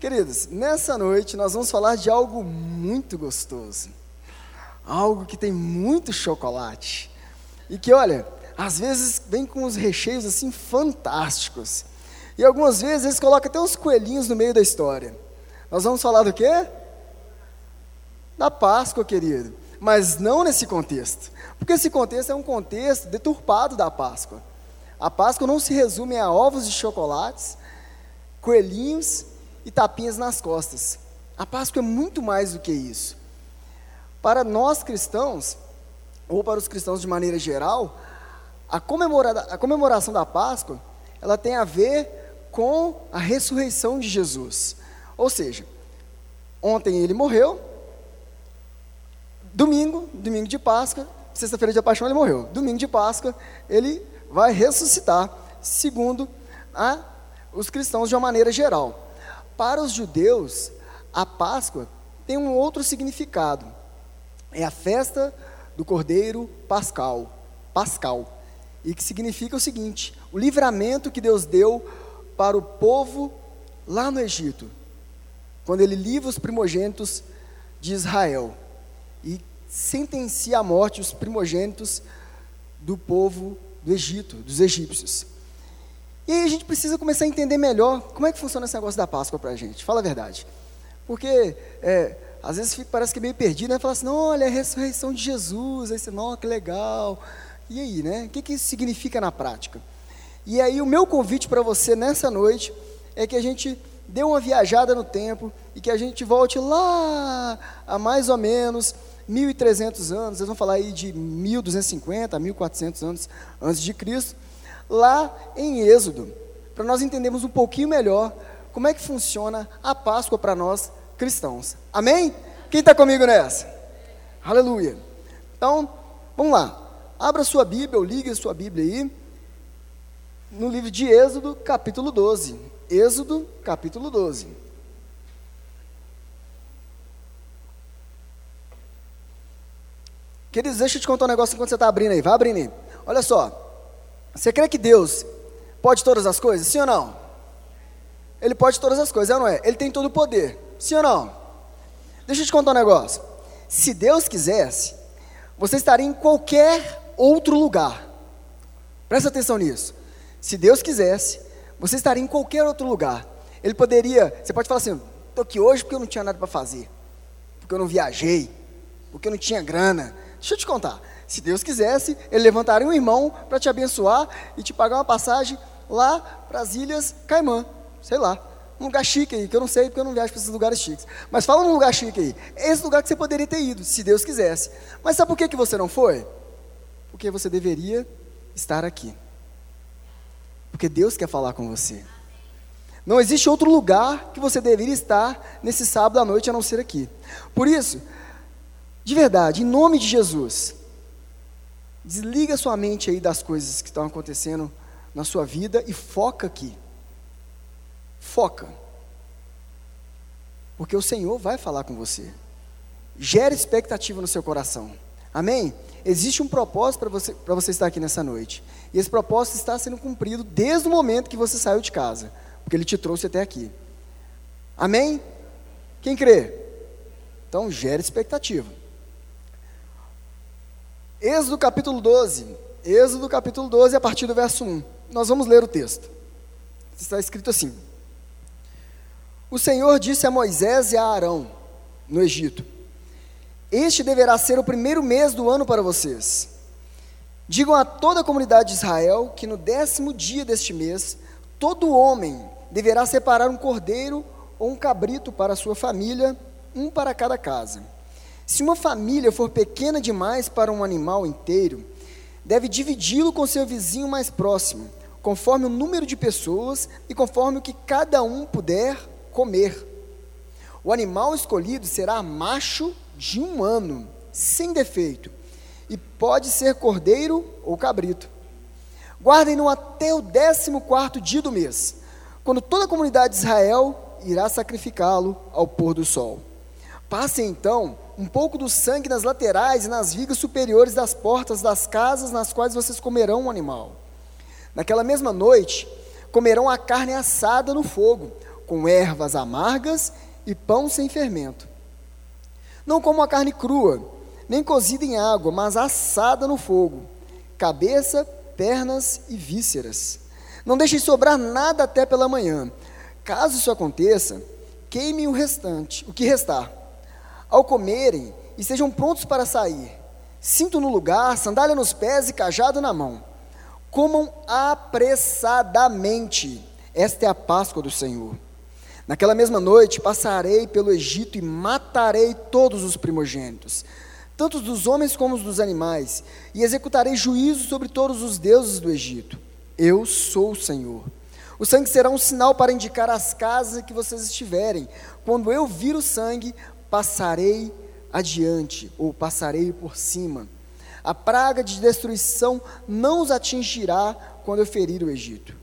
Queridos, nessa noite nós vamos falar de algo muito gostoso. Algo que tem muito chocolate. E que, olha, às vezes vem com os recheios assim fantásticos. E algumas vezes eles colocam até os coelhinhos no meio da história. Nós vamos falar do quê? Da Páscoa, querido. Mas não nesse contexto. Porque esse contexto é um contexto deturpado da Páscoa. A Páscoa não se resume a ovos de chocolates, coelhinhos e tapinhas nas costas. A Páscoa é muito mais do que isso. Para nós cristãos, ou para os cristãos de maneira geral, a, a comemoração da Páscoa, ela tem a ver com a ressurreição de Jesus. Ou seja, ontem ele morreu, domingo, domingo de Páscoa, sexta-feira de paixão ele morreu. Domingo de Páscoa ele vai ressuscitar, segundo a, os cristãos de uma maneira geral. Para os judeus, a Páscoa tem um outro significado. É a festa do Cordeiro Pascal, Pascal, e que significa o seguinte: o livramento que Deus deu para o povo lá no Egito, quando ele livra os primogênitos de Israel e sentencia à morte os primogênitos do povo do Egito, dos egípcios. E aí a gente precisa começar a entender melhor como é que funciona esse negócio da Páscoa para a gente. Fala a verdade. Porque é, às vezes fica, parece que é meio perdido, né? Fala assim, olha, é a ressurreição de Jesus. Aí você, não, que legal. E aí, né? O que, que isso significa na prática? E aí o meu convite para você nessa noite é que a gente dê uma viajada no tempo e que a gente volte lá a mais ou menos 1.300 anos, vocês vão falar aí de 1.250 a 1.400 anos antes de Cristo, lá em Êxodo, para nós entendermos um pouquinho melhor como é que funciona a Páscoa para nós cristãos. Amém? Quem está comigo nessa? Aleluia. Então, vamos lá. Abra sua Bíblia, ou ligue a sua Bíblia aí, no livro de Êxodo, capítulo 12. Êxodo, capítulo 12. Queridos, deixa eu te contar um negócio enquanto você está abrindo aí. Vai abrindo aí. Olha só. Você crê que Deus pode todas as coisas? Sim ou não? Ele pode todas as coisas, é ou não é? Ele tem todo o poder. Sim ou não? Deixa eu te contar um negócio. Se Deus quisesse, você estaria em qualquer outro lugar. Presta atenção nisso. Se Deus quisesse, você estaria em qualquer outro lugar. Ele poderia, você pode falar assim: estou aqui hoje porque eu não tinha nada para fazer, porque eu não viajei, porque eu não tinha grana. Deixa eu te contar. Se Deus quisesse, Ele levantaria um irmão para te abençoar e te pagar uma passagem lá para as Ilhas Caimã, sei lá, um lugar chique aí, que eu não sei porque eu não viajo para esses lugares chiques. Mas fala num lugar chique aí. Esse lugar que você poderia ter ido, se Deus quisesse. Mas sabe por que, que você não foi? Porque você deveria estar aqui. Porque Deus quer falar com você. Não existe outro lugar que você deveria estar nesse sábado à noite a não ser aqui. Por isso, de verdade, em nome de Jesus, Desliga sua mente aí das coisas que estão acontecendo na sua vida e foca aqui. Foca. Porque o Senhor vai falar com você. Gera expectativa no seu coração. Amém? Existe um propósito para você, você estar aqui nessa noite. E esse propósito está sendo cumprido desde o momento que você saiu de casa. Porque Ele te trouxe até aqui. Amém? Quem crê? Então, gera expectativa. Êxodo capítulo 12. Êxodo capítulo 12, a partir do verso 1. Nós vamos ler o texto. Está escrito assim: O Senhor disse a Moisés e a Arão, no Egito: Este deverá ser o primeiro mês do ano para vocês. Digam a toda a comunidade de Israel que no décimo dia deste mês, todo homem deverá separar um cordeiro ou um cabrito para a sua família, um para cada casa. Se uma família for pequena demais para um animal inteiro, deve dividi-lo com seu vizinho mais próximo, conforme o número de pessoas e conforme o que cada um puder comer. O animal escolhido será macho de um ano, sem defeito, e pode ser cordeiro ou cabrito. Guardem-no até o décimo quarto dia do mês, quando toda a comunidade de Israel irá sacrificá-lo ao pôr do sol. Passem então um pouco do sangue nas laterais e nas vigas superiores das portas das casas nas quais vocês comerão o animal. Naquela mesma noite, comerão a carne assada no fogo, com ervas amargas e pão sem fermento. Não como a carne crua, nem cozida em água, mas assada no fogo, cabeça, pernas e vísceras. Não deixem sobrar nada até pela manhã. Caso isso aconteça, queimem o restante, o que restar. Ao comerem, estejam prontos para sair. Cinto no lugar, sandália nos pés e cajado na mão. Comam apressadamente. Esta é a Páscoa do Senhor. Naquela mesma noite passarei pelo Egito e matarei todos os primogênitos, tanto dos homens como dos animais, e executarei juízo sobre todos os deuses do Egito. Eu sou o Senhor. O sangue será um sinal para indicar as casas que vocês estiverem. Quando eu vir o sangue, passarei adiante, ou passarei por cima. A praga de destruição não os atingirá quando eu ferir o Egito.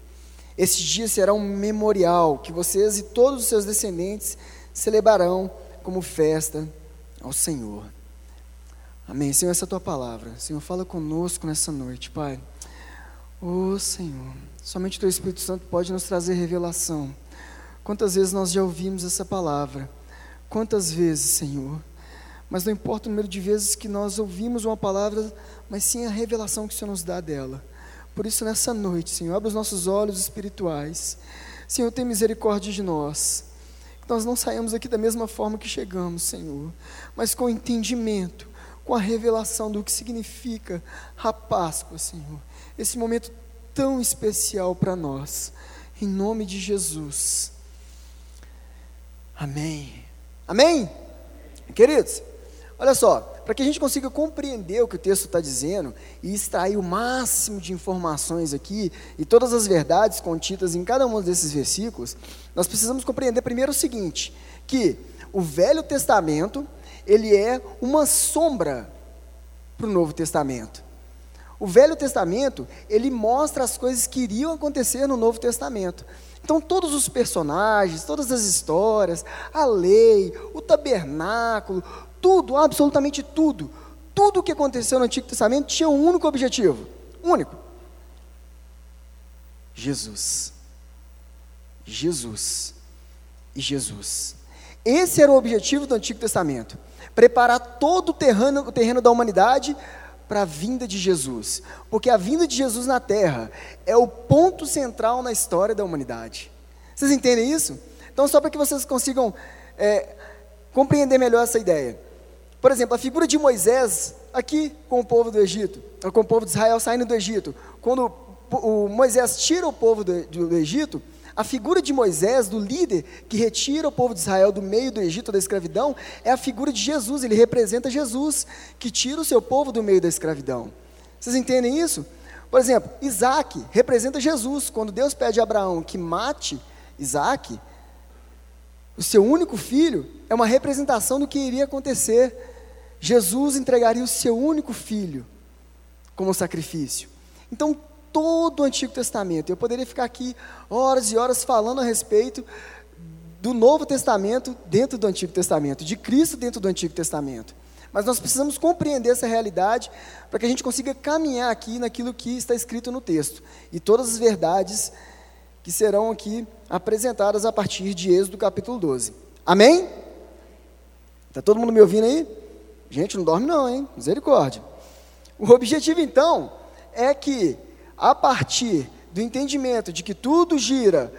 Esse dia será um memorial que vocês e todos os seus descendentes celebrarão como festa ao Senhor. Amém. Senhor, essa é a tua palavra. Senhor, fala conosco nessa noite, Pai. Ô oh, Senhor, somente o teu Espírito Santo pode nos trazer revelação. Quantas vezes nós já ouvimos essa palavra? Quantas vezes, Senhor? Mas não importa o número de vezes que nós ouvimos uma palavra, mas sim a revelação que o Senhor nos dá dela. Por isso, nessa noite, Senhor, abre os nossos olhos espirituais. Senhor, tem misericórdia de nós. Que nós não saímos aqui da mesma forma que chegamos, Senhor, mas com entendimento, com a revelação do que significa a Páscoa, Senhor. Esse momento tão especial para nós. Em nome de Jesus. Amém. Amém? Queridos, olha só, para que a gente consiga compreender o que o texto está dizendo e extrair o máximo de informações aqui e todas as verdades contidas em cada um desses versículos, nós precisamos compreender primeiro o seguinte, que o Velho Testamento, ele é uma sombra para o Novo Testamento. O Velho Testamento, ele mostra as coisas que iriam acontecer no Novo Testamento. Então, todos os personagens, todas as histórias, a lei, o tabernáculo, tudo, absolutamente tudo, tudo o que aconteceu no Antigo Testamento tinha um único objetivo: único. Jesus. Jesus. E Jesus. Esse era o objetivo do Antigo Testamento: preparar todo o terreno, o terreno da humanidade para a vinda de Jesus, porque a vinda de Jesus na terra é o ponto central na história da humanidade. Vocês entendem isso? Então, só para que vocês consigam é, compreender melhor essa ideia. Por exemplo, a figura de Moisés aqui com o povo do Egito, com o povo de Israel saindo do Egito. Quando o Moisés tira o povo do, do Egito, a figura de Moisés, do líder que retira o povo de Israel do meio do Egito, da escravidão, é a figura de Jesus, ele representa Jesus, que tira o seu povo do meio da escravidão. Vocês entendem isso? Por exemplo, Isaac representa Jesus. Quando Deus pede a Abraão que mate Isaac, o seu único filho, é uma representação do que iria acontecer. Jesus entregaria o seu único filho como sacrifício. Então, todo o Antigo Testamento. Eu poderia ficar aqui horas e horas falando a respeito do Novo Testamento dentro do Antigo Testamento, de Cristo dentro do Antigo Testamento. Mas nós precisamos compreender essa realidade para que a gente consiga caminhar aqui naquilo que está escrito no texto e todas as verdades que serão aqui apresentadas a partir de Êxodo capítulo 12. Amém? Está todo mundo me ouvindo aí? Gente, não dorme não, hein? Misericórdia. O objetivo então é que a partir do entendimento de que tudo gira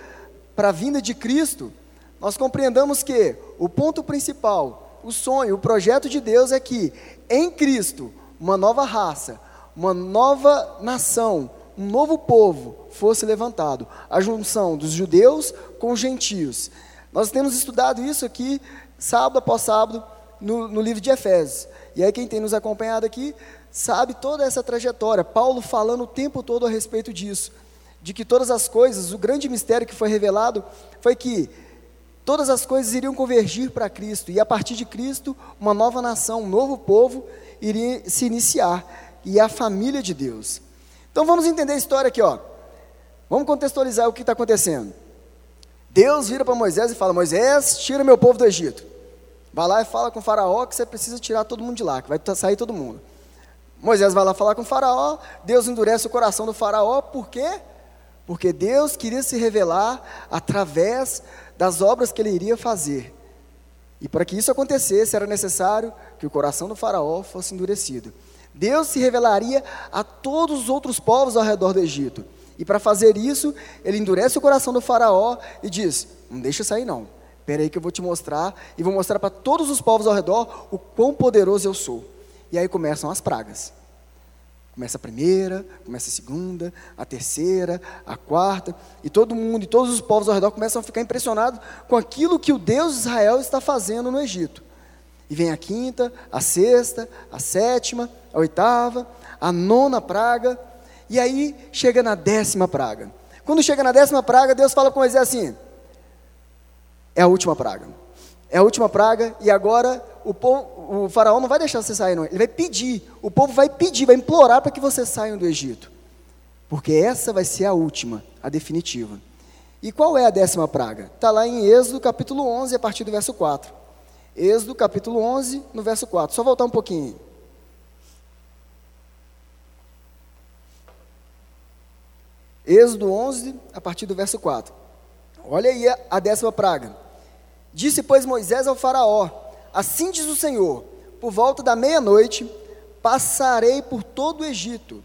para a vinda de Cristo, nós compreendamos que o ponto principal, o sonho, o projeto de Deus é que em Cristo, uma nova raça, uma nova nação, um novo povo fosse levantado, a junção dos judeus com os gentios. Nós temos estudado isso aqui, sábado após sábado, no, no livro de Efésios. E aí, quem tem nos acompanhado aqui, sabe toda essa trajetória. Paulo falando o tempo todo a respeito disso, de que todas as coisas, o grande mistério que foi revelado foi que todas as coisas iriam convergir para Cristo e a partir de Cristo, uma nova nação, um novo povo iria se iniciar e a família de Deus. Então vamos entender a história aqui, ó. Vamos contextualizar o que está acontecendo. Deus vira para Moisés e fala: Moisés, tira meu povo do Egito. Vai lá e fala com o faraó que você precisa tirar todo mundo de lá, que vai sair todo mundo. Moisés vai lá falar com o faraó, Deus endurece o coração do faraó, por quê? porque Deus queria se revelar através das obras que ele iria fazer. E para que isso acontecesse, era necessário que o coração do Faraó fosse endurecido. Deus se revelaria a todos os outros povos ao redor do Egito. E para fazer isso, ele endurece o coração do Faraó e diz: Não deixa sair, não. Espera aí que eu vou te mostrar e vou mostrar para todos os povos ao redor o quão poderoso eu sou. E aí começam as pragas. Começa a primeira, começa a segunda, a terceira, a quarta, e todo mundo e todos os povos ao redor começam a ficar impressionados com aquilo que o Deus de Israel está fazendo no Egito. E vem a quinta, a sexta, a sétima, a oitava, a nona praga, e aí chega na décima praga. Quando chega na décima praga, Deus fala com Moisés assim: é a última praga. É a última praga, e agora o, povo, o faraó não vai deixar você sair, não. Ele vai pedir, o povo vai pedir, vai implorar para que você saiam do Egito. Porque essa vai ser a última, a definitiva. E qual é a décima praga? Está lá em Êxodo capítulo 11, a partir do verso 4. Êxodo capítulo 11, no verso 4. Só voltar um pouquinho. Êxodo 11, a partir do verso 4. Olha aí a décima praga. Disse, pois, Moisés ao Faraó: Assim diz o Senhor: Por volta da meia-noite passarei por todo o Egito.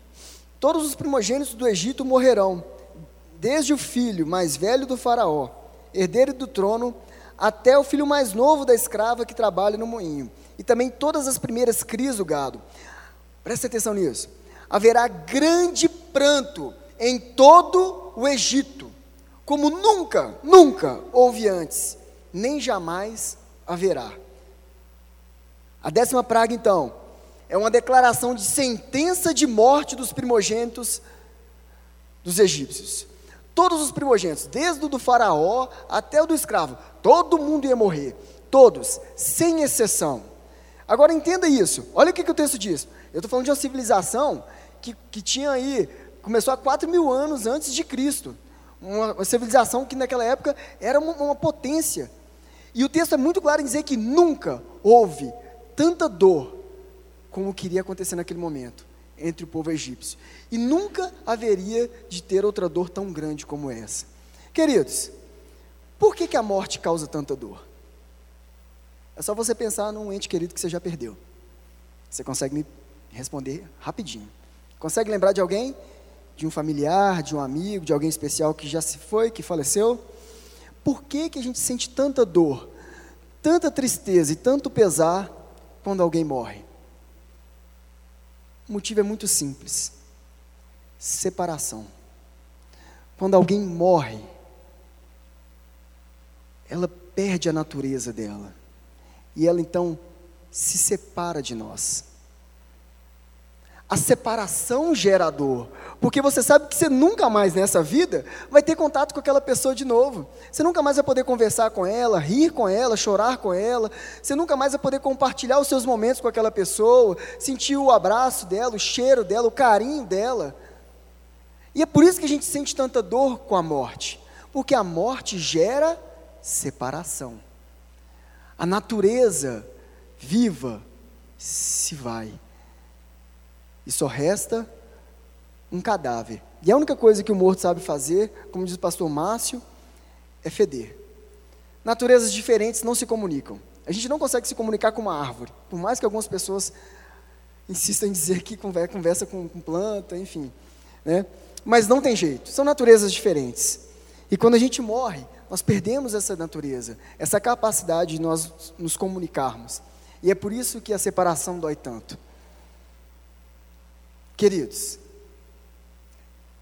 Todos os primogênitos do Egito morrerão, desde o filho mais velho do Faraó, herdeiro do trono, até o filho mais novo da escrava que trabalha no moinho, e também todas as primeiras crias do gado. Preste atenção nisso. Haverá grande pranto em todo o Egito, como nunca, nunca houve antes, nem jamais haverá. A décima praga, então, é uma declaração de sentença de morte dos primogênitos dos egípcios. Todos os primogênitos, desde o do faraó até o do escravo, todo mundo ia morrer. Todos, sem exceção. Agora entenda isso. Olha o que, que o texto diz. Eu estou falando de uma civilização que, que tinha aí, começou há 4 mil anos antes de Cristo. Uma, uma civilização que naquela época era uma, uma potência. E o texto é muito claro em dizer que nunca houve tanta dor como queria acontecer naquele momento entre o povo egípcio. E nunca haveria de ter outra dor tão grande como essa. Queridos, por que, que a morte causa tanta dor? É só você pensar num ente querido que você já perdeu. Você consegue me responder rapidinho. Consegue lembrar de alguém? De um familiar, de um amigo, de alguém especial que já se foi, que faleceu? Por que, que a gente sente tanta dor, tanta tristeza e tanto pesar quando alguém morre? O motivo é muito simples: separação. Quando alguém morre, ela perde a natureza dela. E ela então se separa de nós. A separação gera dor, porque você sabe que você nunca mais nessa vida vai ter contato com aquela pessoa de novo. Você nunca mais vai poder conversar com ela, rir com ela, chorar com ela. Você nunca mais vai poder compartilhar os seus momentos com aquela pessoa, sentir o abraço dela, o cheiro dela, o carinho dela. E é por isso que a gente sente tanta dor com a morte, porque a morte gera separação. A natureza viva se vai e só resta um cadáver. E a única coisa que o morto sabe fazer, como diz o pastor Márcio, é feder. Naturezas diferentes não se comunicam. A gente não consegue se comunicar com uma árvore, por mais que algumas pessoas insistam em dizer que conversa com, com planta, enfim. Né? Mas não tem jeito, são naturezas diferentes. E quando a gente morre, nós perdemos essa natureza, essa capacidade de nós nos comunicarmos. E é por isso que a separação dói tanto. Queridos,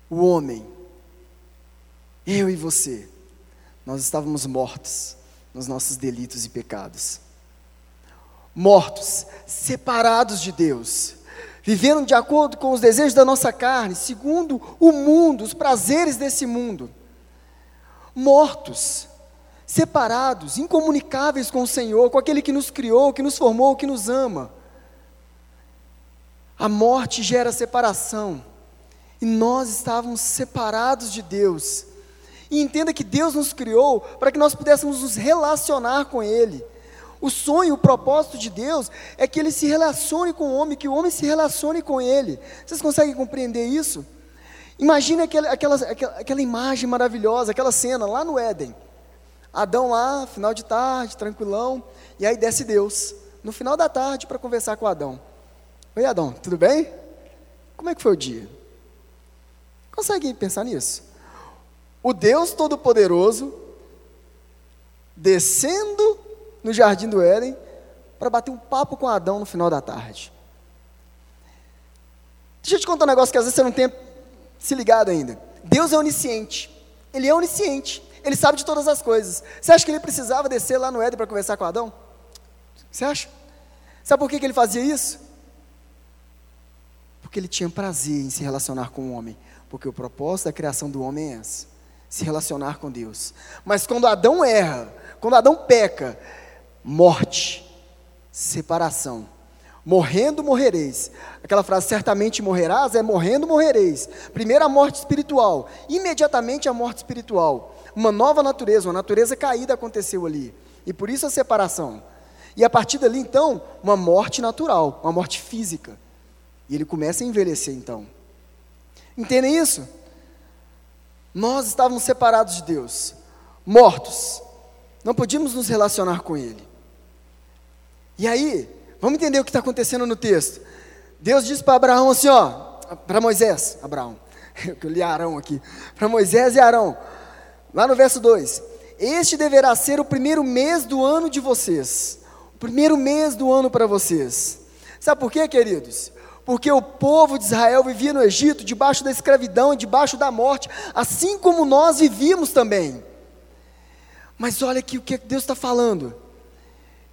o homem, eu e você, nós estávamos mortos nos nossos delitos e pecados. Mortos, separados de Deus, vivendo de acordo com os desejos da nossa carne, segundo o mundo, os prazeres desse mundo. Mortos, separados, incomunicáveis com o Senhor, com aquele que nos criou, que nos formou, que nos ama. A morte gera separação. E nós estávamos separados de Deus. E entenda que Deus nos criou para que nós pudéssemos nos relacionar com Ele. O sonho, o propósito de Deus é que Ele se relacione com o homem, que o homem se relacione com Ele. Vocês conseguem compreender isso? Imagine aquela, aquela, aquela, aquela imagem maravilhosa, aquela cena lá no Éden. Adão lá, final de tarde, tranquilão, e aí desce Deus, no final da tarde, para conversar com Adão. Oi, Adão, tudo bem? Como é que foi o dia? Consegue pensar nisso? O Deus Todo-Poderoso descendo no jardim do Éden para bater um papo com Adão no final da tarde. Deixa eu te contar um negócio que às vezes você não tem se ligado ainda. Deus é onisciente. Ele é onisciente. Ele sabe de todas as coisas. Você acha que ele precisava descer lá no Éden para conversar com Adão? Você acha? Sabe por que, que ele fazia isso? Porque ele tinha prazer em se relacionar com o homem. Porque o propósito da criação do homem é esse: se relacionar com Deus. Mas quando Adão erra, quando Adão peca, morte, separação. Morrendo morrereis. Aquela frase, certamente morrerás, é morrendo morrereis. Primeiro a morte espiritual, imediatamente a morte espiritual. Uma nova natureza, uma natureza caída aconteceu ali. E por isso a separação. E a partir dali, então, uma morte natural, uma morte física. E ele começa a envelhecer, então. Entendem isso? Nós estávamos separados de Deus, mortos. Não podíamos nos relacionar com Ele. E aí, vamos entender o que está acontecendo no texto. Deus diz para Abraão assim, ó, para Moisés, Abraão, eu li Arão aqui, para Moisés e Arão, lá no verso 2: Este deverá ser o primeiro mês do ano de vocês, o primeiro mês do ano para vocês. Sabe por quê, queridos? Porque o povo de Israel vivia no Egito, debaixo da escravidão e debaixo da morte, assim como nós vivíamos também. Mas olha aqui o que Deus está falando: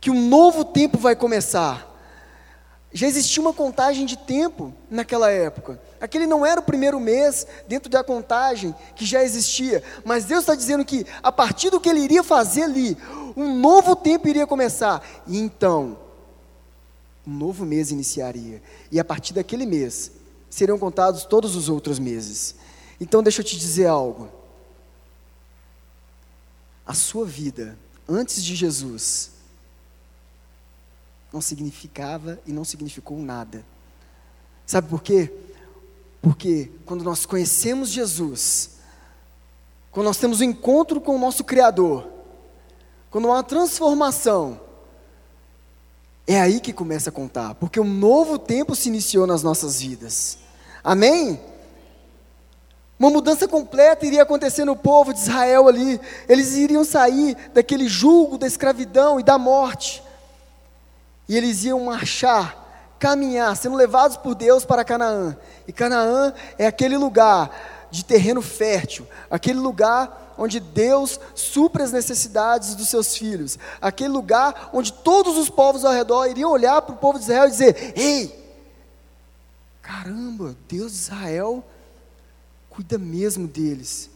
que um novo tempo vai começar. Já existia uma contagem de tempo naquela época. Aquele não era o primeiro mês dentro da contagem que já existia, mas Deus está dizendo que a partir do que Ele iria fazer ali, um novo tempo iria começar. E então, um novo mês iniciaria. E a partir daquele mês, seriam contados todos os outros meses. Então, deixa eu te dizer algo a sua vida antes de Jesus não significava e não significou nada. Sabe por quê? Porque quando nós conhecemos Jesus, quando nós temos o um encontro com o nosso Criador, quando há uma transformação, é aí que começa a contar, porque um novo tempo se iniciou nas nossas vidas. Amém? Uma mudança completa iria acontecer no povo de Israel ali. Eles iriam sair daquele julgo da escravidão e da morte. E eles iam marchar, caminhar, sendo levados por Deus para Canaã. E Canaã é aquele lugar de terreno fértil, aquele lugar onde Deus supre as necessidades dos seus filhos, aquele lugar onde todos os povos ao redor iriam olhar para o povo de Israel e dizer: Ei, caramba, Deus de Israel cuida mesmo deles.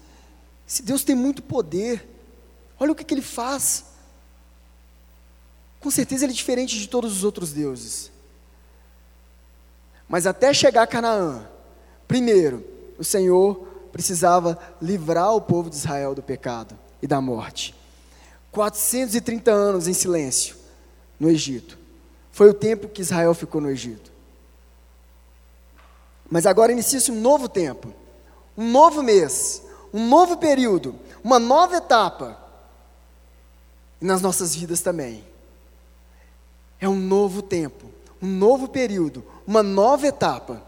Se Deus tem muito poder, olha o que, que ele faz. Com certeza ele é diferente de todos os outros deuses. Mas até chegar a Canaã, primeiro, o Senhor precisava livrar o povo de Israel do pecado e da morte. 430 anos em silêncio no Egito. Foi o tempo que Israel ficou no Egito. Mas agora inicia-se um novo tempo um novo mês, um novo período, uma nova etapa. E nas nossas vidas também. É um novo tempo, um novo período, uma nova etapa.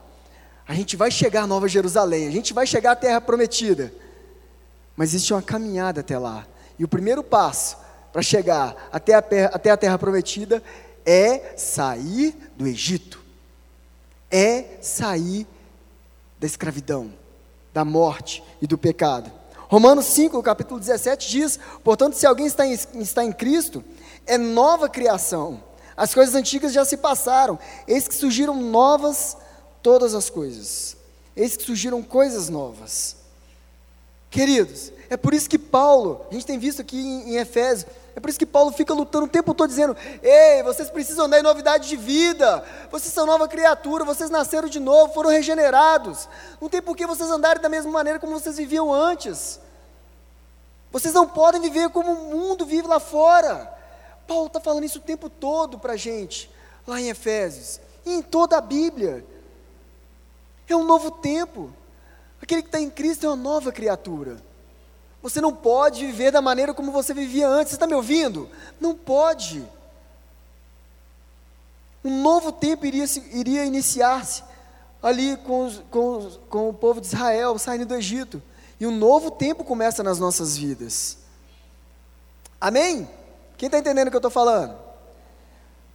A gente vai chegar à Nova Jerusalém, a gente vai chegar à Terra Prometida. Mas existe uma caminhada até lá. E o primeiro passo para chegar até a, até a Terra Prometida é sair do Egito, é sair da escravidão da morte e do pecado. Romanos 5, capítulo 17 diz: Portanto, se alguém está em, está em Cristo, é nova criação. As coisas antigas já se passaram, eis que surgiram novas todas as coisas. Eis que surgiram coisas novas. Queridos, é por isso que Paulo, a gente tem visto aqui em, em Efésios, é por isso que Paulo fica lutando o tempo todo dizendo: Ei, vocês precisam dar novidade de vida. Vocês são nova criatura, vocês nasceram de novo, foram regenerados. Não tem por que vocês andarem da mesma maneira como vocês viviam antes. Vocês não podem viver como o mundo vive lá fora. Paulo está falando isso o tempo todo para a gente, lá em Efésios, e em toda a Bíblia. É um novo tempo. Aquele que está em Cristo é uma nova criatura. Você não pode viver da maneira como você vivia antes. Você está me ouvindo? Não pode. Um novo tempo iria, iria iniciar-se ali com, com, com o povo de Israel saindo do Egito. E um novo tempo começa nas nossas vidas. Amém? Quem está entendendo o que eu estou falando?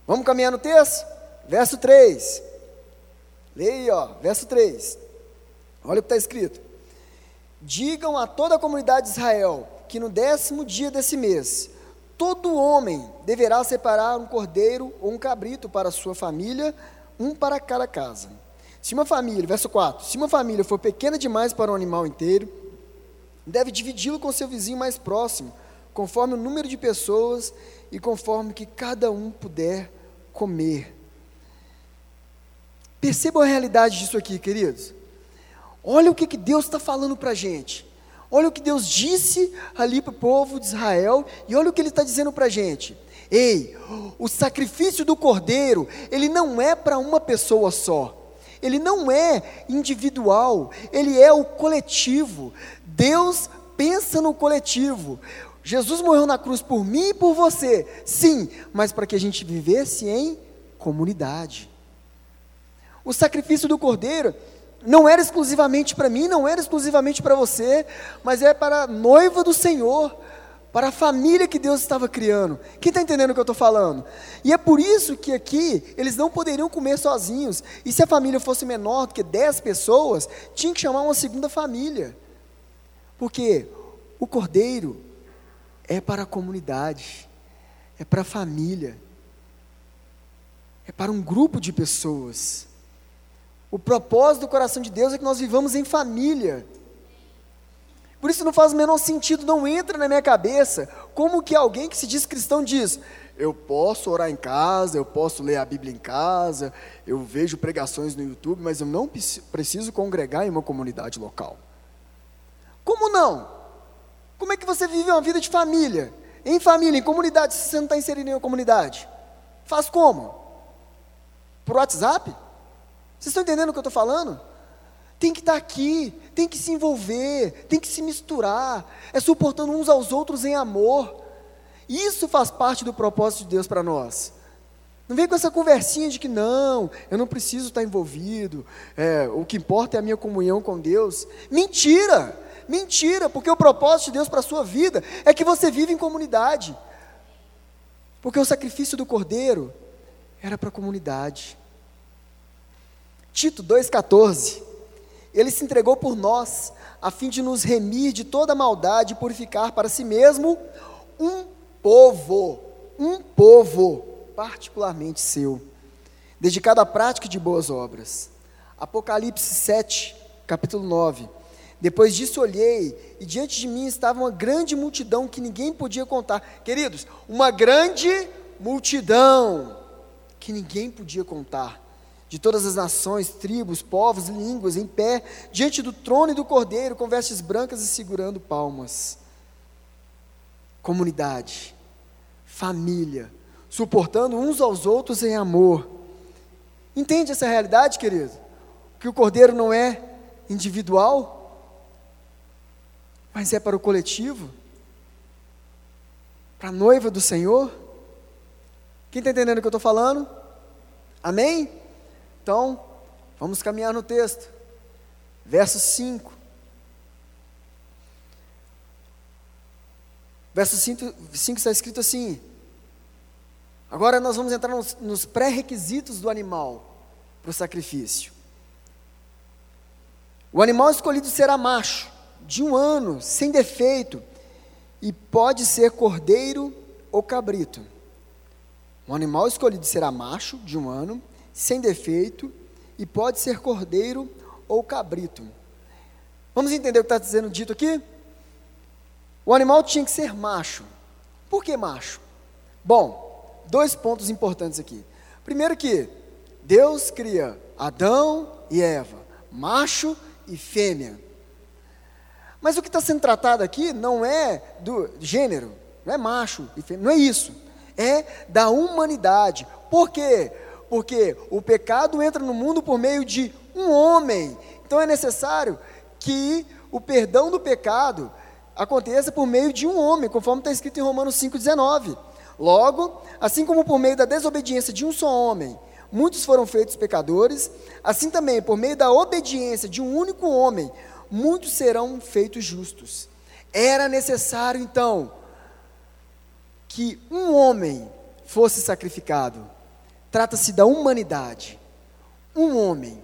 Vamos caminhar no texto? Verso 3. Leia ó, verso 3. Olha o que está escrito. Digam a toda a comunidade de Israel que no décimo dia desse mês, todo homem deverá separar um cordeiro ou um cabrito para sua família, um para cada casa. Se uma família, verso 4, se uma família for pequena demais para um animal inteiro, deve dividi-lo com seu vizinho mais próximo, conforme o número de pessoas e conforme que cada um puder comer. Percebam a realidade disso aqui, queridos. Olha o que, que Deus está falando para a gente. Olha o que Deus disse ali para o povo de Israel e olha o que Ele está dizendo para a gente. Ei, o sacrifício do cordeiro, ele não é para uma pessoa só. Ele não é individual, ele é o coletivo. Deus pensa no coletivo. Jesus morreu na cruz por mim e por você, sim, mas para que a gente vivesse em comunidade. O sacrifício do cordeiro não era exclusivamente para mim, não era exclusivamente para você, mas é para a noiva do Senhor, para a família que Deus estava criando. Quem está entendendo o que eu estou falando? E é por isso que aqui eles não poderiam comer sozinhos. E se a família fosse menor do que 10 pessoas, tinha que chamar uma segunda família. Porque o cordeiro é para a comunidade, é para a família, é para um grupo de pessoas. O propósito do coração de Deus é que nós vivamos em família. Por isso não faz o menor sentido, não entra na minha cabeça como que alguém que se diz cristão diz: eu posso orar em casa, eu posso ler a Bíblia em casa, eu vejo pregações no YouTube, mas eu não preciso congregar em uma comunidade local. Como não? Como é que você vive uma vida de família? Em família, em comunidade, se você não está inserido em uma comunidade? Faz como? Por WhatsApp? Vocês estão entendendo o que eu estou falando? Tem que estar tá aqui, tem que se envolver, tem que se misturar, é suportando uns aos outros em amor. Isso faz parte do propósito de Deus para nós. Não vem com essa conversinha de que não, eu não preciso estar envolvido, é, o que importa é a minha comunhão com Deus. Mentira! Mentira, porque o propósito de Deus para a sua vida é que você vive em comunidade. Porque o sacrifício do cordeiro era para a comunidade. Tito 2,14. Ele se entregou por nós, a fim de nos remir de toda maldade e purificar para si mesmo um povo, um povo particularmente seu, dedicado à prática de boas obras. Apocalipse 7, capítulo 9. Depois disso olhei, e diante de mim estava uma grande multidão que ninguém podia contar. Queridos, uma grande multidão que ninguém podia contar de todas as nações, tribos, povos, línguas, em pé, diante do trono e do cordeiro, com vestes brancas e segurando palmas. Comunidade, família, suportando uns aos outros em amor. Entende essa realidade, querido? Que o cordeiro não é individual, mas é para o coletivo, para a noiva do Senhor. Quem está entendendo o que eu estou falando? Amém? Então, vamos caminhar no texto. Verso 5. Verso 5, 5 está escrito assim: Agora nós vamos entrar nos, nos pré-requisitos do animal para o sacrifício. O animal escolhido será macho, de um ano, sem defeito, e pode ser cordeiro ou cabrito. O animal escolhido será macho, de um ano, sem defeito, e pode ser cordeiro ou cabrito. Vamos entender o que está sendo dito aqui? O animal tinha que ser macho. Por que macho? Bom, dois pontos importantes aqui. Primeiro que Deus cria Adão e Eva, macho e fêmea. Mas o que está sendo tratado aqui não é do gênero, não é macho e fêmea, não é isso. É da humanidade. Por quê? Porque o pecado entra no mundo por meio de um homem. Então é necessário que o perdão do pecado aconteça por meio de um homem, conforme está escrito em Romanos 5,19. Logo, assim como por meio da desobediência de um só homem, muitos foram feitos pecadores, assim também, por meio da obediência de um único homem, muitos serão feitos justos. Era necessário, então, que um homem fosse sacrificado. Trata-se da humanidade. Um homem.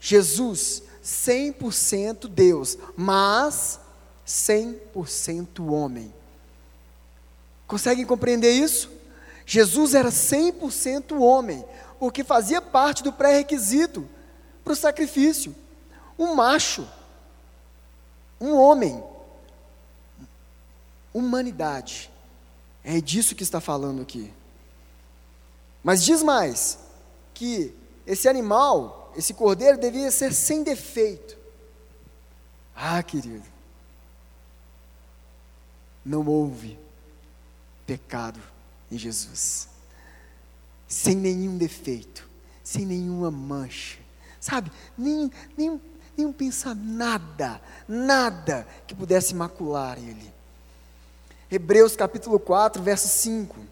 Jesus, 100% Deus, mas 100% homem. Conseguem compreender isso? Jesus era 100% homem, porque fazia parte do pré-requisito para o sacrifício. Um macho, um homem, humanidade. É disso que está falando aqui. Mas diz mais que esse animal, esse cordeiro, devia ser sem defeito. Ah, querido, não houve pecado em Jesus, sem nenhum defeito, sem nenhuma mancha, sabe? Nem, nem, nenhum pensar nada, nada que pudesse macular ele. Hebreus capítulo 4, verso 5.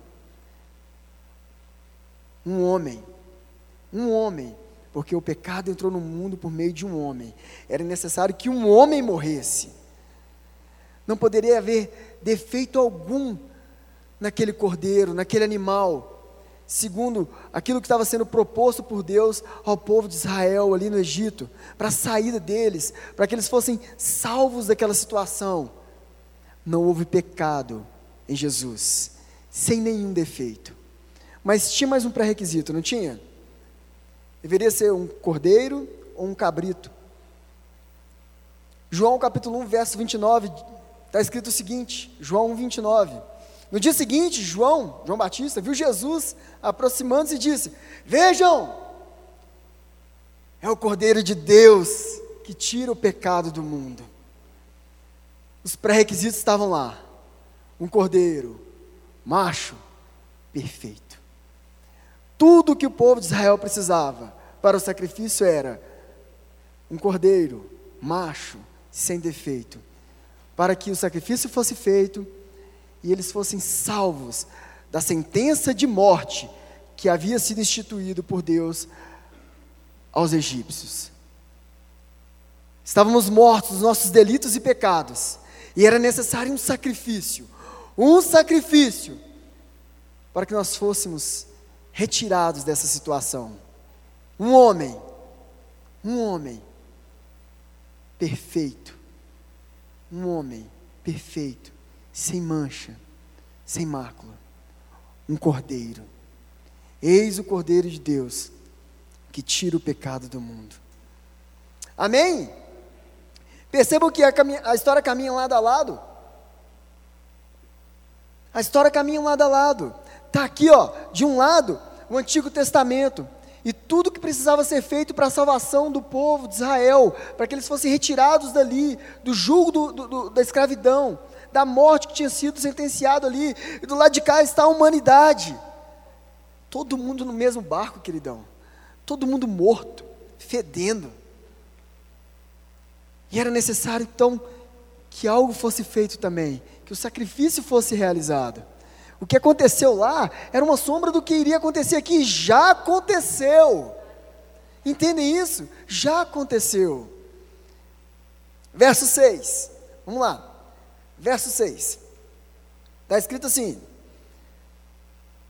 Um homem, um homem, porque o pecado entrou no mundo por meio de um homem. Era necessário que um homem morresse. Não poderia haver defeito algum naquele cordeiro, naquele animal, segundo aquilo que estava sendo proposto por Deus ao povo de Israel ali no Egito, para a saída deles, para que eles fossem salvos daquela situação. Não houve pecado em Jesus, sem nenhum defeito. Mas tinha mais um pré-requisito, não tinha? Deveria ser um cordeiro ou um cabrito. João capítulo 1, verso 29, está escrito o seguinte: João 1, 29. No dia seguinte, João, João Batista, viu Jesus aproximando-se e disse: Vejam, é o Cordeiro de Deus que tira o pecado do mundo. Os pré-requisitos estavam lá um cordeiro, macho, perfeito. Tudo que o povo de Israel precisava para o sacrifício era um cordeiro, macho, sem defeito, para que o sacrifício fosse feito e eles fossem salvos da sentença de morte que havia sido instituído por Deus aos egípcios. Estávamos mortos dos nossos delitos e pecados, e era necessário um sacrifício, um sacrifício para que nós fôssemos retirados dessa situação. Um homem, um homem perfeito, um homem perfeito, sem mancha, sem mácula, um cordeiro. Eis o cordeiro de Deus que tira o pecado do mundo. Amém? Percebam que a, a história caminha lado a lado. A história caminha lado a lado. Está aqui, ó, de um lado, o Antigo Testamento. E tudo que precisava ser feito para a salvação do povo de Israel, para que eles fossem retirados dali, do jugo do, do, do, da escravidão, da morte que tinha sido sentenciado ali. E do lado de cá está a humanidade. Todo mundo no mesmo barco, queridão. Todo mundo morto, fedendo. E era necessário, então, que algo fosse feito também que o sacrifício fosse realizado. O que aconteceu lá era uma sombra do que iria acontecer aqui, já aconteceu. Entendem isso? Já aconteceu. Verso 6. Vamos lá. Verso 6. Está escrito assim: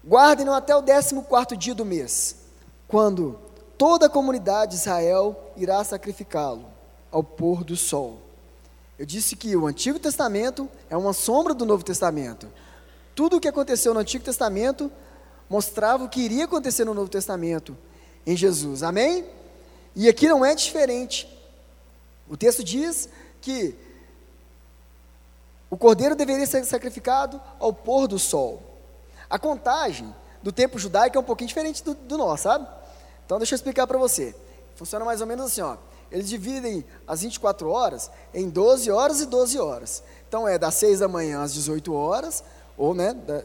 Guardem-no até o 14 dia do mês, quando toda a comunidade de Israel irá sacrificá-lo ao pôr do sol. Eu disse que o Antigo Testamento é uma sombra do Novo Testamento. Tudo o que aconteceu no Antigo Testamento mostrava o que iria acontecer no Novo Testamento em Jesus. Amém? E aqui não é diferente. O texto diz que o cordeiro deveria ser sacrificado ao pôr do sol. A contagem do tempo judaico é um pouquinho diferente do, do nosso, sabe? Então deixa eu explicar para você. Funciona mais ou menos assim, ó. Eles dividem as 24 horas em 12 horas e 12 horas. Então é das 6 da manhã às 18 horas, ou né, da,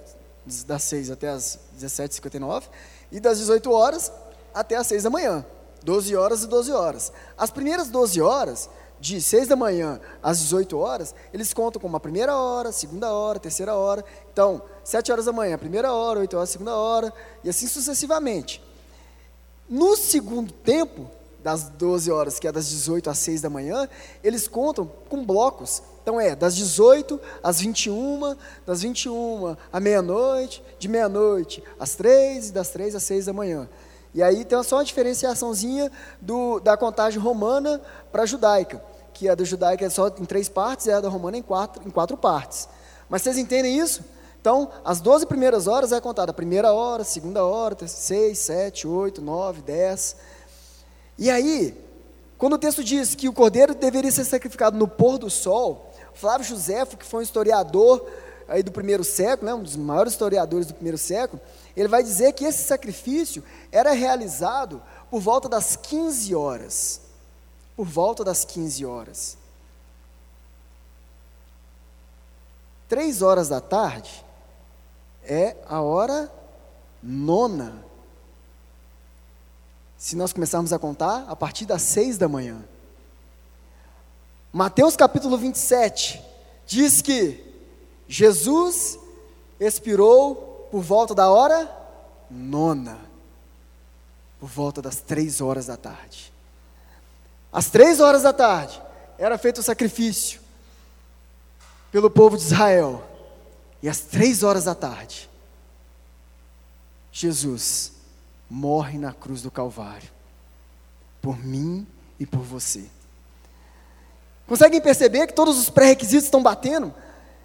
das 6 até as 17h59, e das 18 horas até as 6 da manhã. 12 horas e 12 horas. As primeiras 12 horas, de 6 da manhã às 18 horas, eles contam como a primeira hora, segunda hora, terceira hora. Então, 7 horas da manhã, primeira hora, 8 horas, segunda hora, e assim sucessivamente. No segundo tempo, das 12 horas, que é das 18 às 6 da manhã, eles contam com blocos. Então é das 18 às 21, das 21 à meia-noite, de meia-noite às 3 e das 3 às 6 da manhã. E aí tem só uma diferenciaçãozinha do, da contagem romana para a judaica, que a da judaica é só em três partes e a da romana em quatro, em quatro partes. Mas vocês entendem isso? Então, as 12 primeiras horas é contada a primeira hora, segunda hora, seis, sete, oito, nove, dez. E aí, quando o texto diz que o cordeiro deveria ser sacrificado no pôr do sol, Flávio Josefo, que foi um historiador aí do primeiro século, né, um dos maiores historiadores do primeiro século, ele vai dizer que esse sacrifício era realizado por volta das 15 horas. Por volta das 15 horas. Três horas da tarde é a hora nona se nós começarmos a contar, a partir das seis da manhã. Mateus capítulo 27 diz que Jesus expirou por volta da hora nona, por volta das três horas da tarde. Às três horas da tarde era feito o sacrifício pelo povo de Israel, e às três horas da tarde, Jesus morre na cruz do Calvário, por mim e por você. Conseguem perceber que todos os pré-requisitos estão batendo?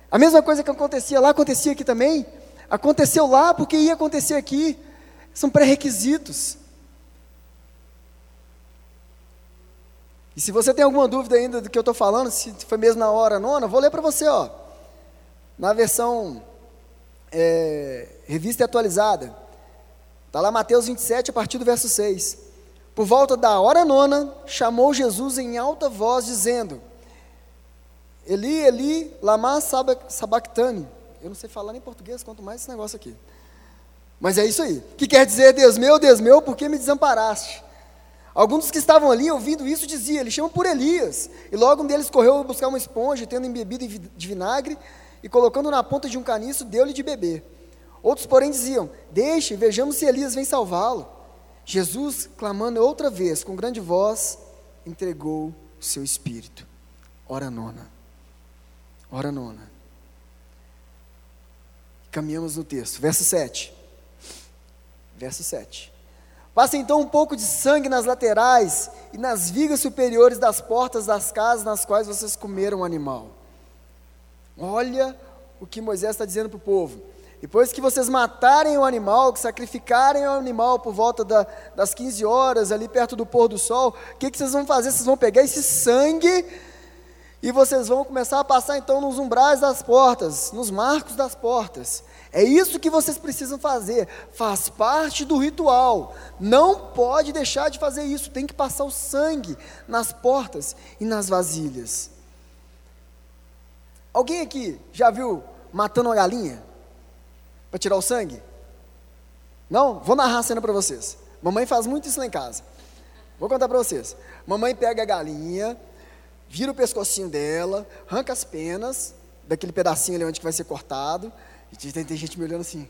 A mesma coisa que acontecia lá, acontecia aqui também. Aconteceu lá porque ia acontecer aqui. São pré-requisitos. E se você tem alguma dúvida ainda do que eu estou falando, se foi mesmo na hora nona, vou ler para você, ó. Na versão é, revista atualizada. Está lá Mateus 27, a partir do verso 6. Por volta da hora nona, chamou Jesus em alta voz, dizendo: Eli, Eli, lama sabactani. Eu não sei falar nem português, quanto mais esse negócio aqui. Mas é isso aí. Que quer dizer, Deus meu, Deus meu, por que me desamparaste? Alguns dos que estavam ali ouvindo isso diziam, ele chama por Elias. E logo um deles correu buscar uma esponja, tendo embebido de vinagre, e colocando na ponta de um caniço, deu-lhe de beber. Outros, porém, diziam: Deixe, vejamos se Elias vem salvá-lo. Jesus, clamando outra vez, com grande voz, entregou o seu espírito. Hora nona. Hora nona. Caminhamos no texto. Verso 7. Verso 7. Passa então um pouco de sangue nas laterais e nas vigas superiores das portas das casas nas quais vocês comeram o animal. Olha o que Moisés está dizendo para o povo. Depois que vocês matarem o animal, que sacrificarem o animal por volta da, das 15 horas, ali perto do pôr do sol, o que, que vocês vão fazer? Vocês vão pegar esse sangue e vocês vão começar a passar então nos umbrais das portas, nos marcos das portas. É isso que vocês precisam fazer, faz parte do ritual. Não pode deixar de fazer isso, tem que passar o sangue nas portas e nas vasilhas. Alguém aqui já viu matando uma galinha? para tirar o sangue? Não? Vou narrar a cena para vocês. Mamãe faz muito isso lá em casa. Vou contar para vocês. Mamãe pega a galinha, vira o pescocinho dela, arranca as penas daquele pedacinho ali onde que vai ser cortado. E tem, tem gente me olhando assim.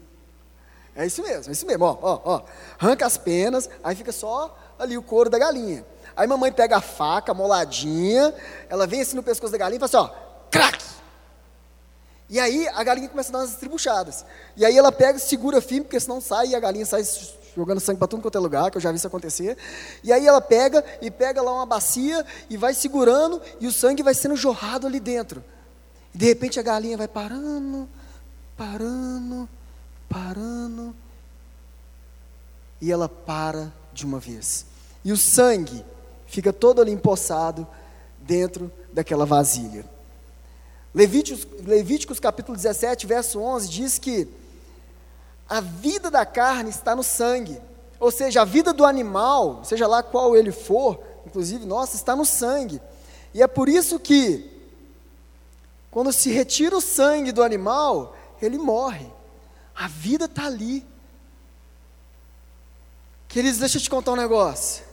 É isso mesmo, é isso mesmo. Ó, ó, ó. Arranca as penas, aí fica só ali o couro da galinha. Aí mamãe pega a faca moladinha, ela vem assim no pescoço da galinha e fala assim, ó, crack! E aí a galinha começa a dar umas estribuchadas. E aí ela pega, segura firme, porque senão sai e a galinha sai jogando sangue para tudo quanto é lugar, que eu já vi isso acontecer. E aí ela pega e pega lá uma bacia e vai segurando e o sangue vai sendo jorrado ali dentro. E de repente a galinha vai parando, parando, parando. E ela para de uma vez. E o sangue fica todo ali empoçado dentro daquela vasilha. Levíticos, Levíticos capítulo 17, verso 11 diz que a vida da carne está no sangue. Ou seja, a vida do animal, seja lá qual ele for, inclusive nossa, está no sangue. E é por isso que, quando se retira o sangue do animal, ele morre. A vida está ali. Queridos, deixa eu te contar um negócio.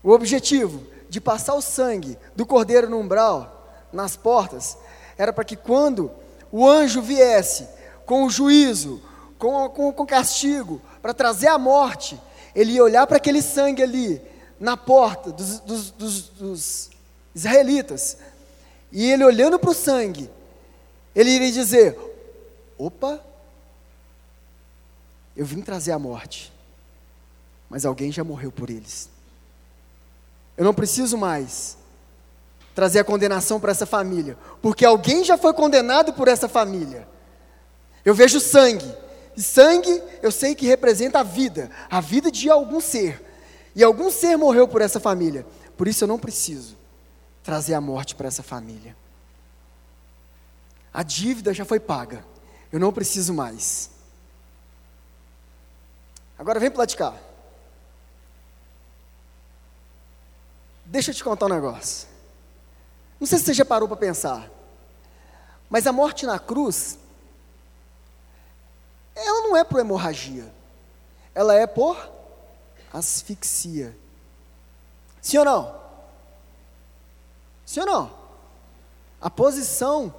O objetivo de passar o sangue do cordeiro no umbral, nas portas, era para que quando o anjo viesse com o juízo, com, com, com castigo, para trazer a morte, ele ia olhar para aquele sangue ali, na porta dos, dos, dos, dos israelitas, e ele olhando para o sangue, ele iria dizer: opa, eu vim trazer a morte, mas alguém já morreu por eles. Eu não preciso mais trazer a condenação para essa família, porque alguém já foi condenado por essa família. Eu vejo sangue, e sangue eu sei que representa a vida, a vida de algum ser. E algum ser morreu por essa família. Por isso eu não preciso trazer a morte para essa família. A dívida já foi paga. Eu não preciso mais. Agora vem cá. Deixa eu te contar um negócio. Não sei se você já parou para pensar. Mas a morte na cruz ela não é por hemorragia, ela é por asfixia. Sim ou não? Sim ou não? A posição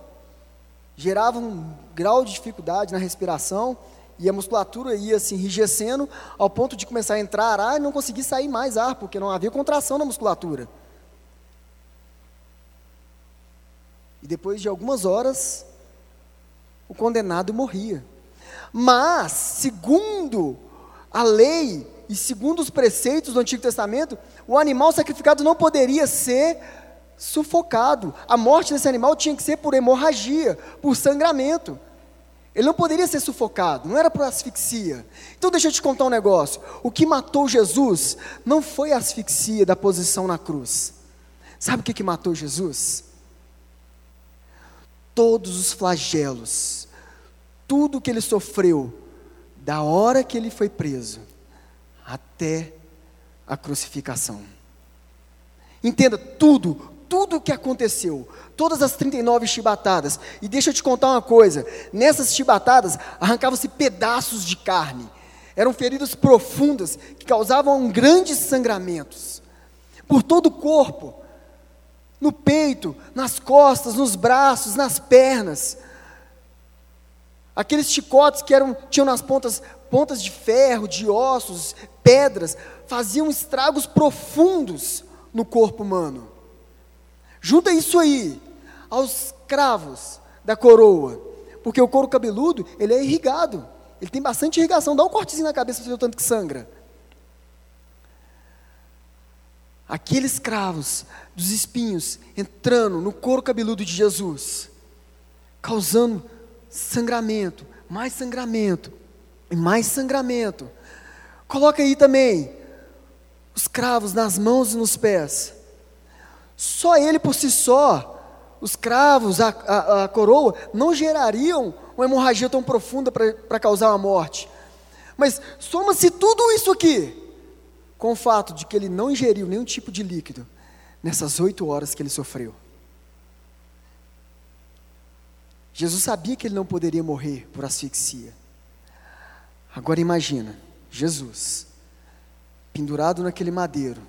gerava um grau de dificuldade na respiração e a musculatura ia se enrijecendo ao ponto de começar a entrar ar e não conseguir sair mais ar, porque não havia contração na musculatura. E depois de algumas horas, o condenado morria. Mas, segundo a lei e segundo os preceitos do Antigo Testamento, o animal sacrificado não poderia ser sufocado. A morte desse animal tinha que ser por hemorragia, por sangramento. Ele não poderia ser sufocado, não era por asfixia. Então deixa eu te contar um negócio. O que matou Jesus não foi a asfixia da posição na cruz. Sabe o que, que matou Jesus? Todos os flagelos tudo que ele sofreu, da hora que ele foi preso até a crucificação. Entenda tudo, tudo o que aconteceu, todas as 39 chibatadas. E deixa eu te contar uma coisa: nessas chibatadas arrancavam-se pedaços de carne, eram feridas profundas que causavam grandes sangramentos por todo o corpo, no peito, nas costas, nos braços, nas pernas. Aqueles chicotes que eram, tinham nas pontas pontas de ferro, de ossos, pedras, faziam estragos profundos no corpo humano. Junta isso aí aos cravos da coroa, porque o couro cabeludo ele é irrigado, ele tem bastante irrigação. Dá um cortezinho na cabeça para ver o tanto que sangra. Aqueles cravos dos espinhos entrando no couro cabeludo de Jesus, causando sangramento, mais sangramento, e mais sangramento. Coloca aí também os cravos nas mãos e nos pés. Só ele por si só, os cravos, a, a, a coroa, não gerariam uma hemorragia tão profunda para causar uma morte. Mas soma-se tudo isso aqui com o fato de que ele não ingeriu nenhum tipo de líquido nessas oito horas que ele sofreu. Jesus sabia que ele não poderia morrer por asfixia. Agora imagina, Jesus, pendurado naquele madeiro,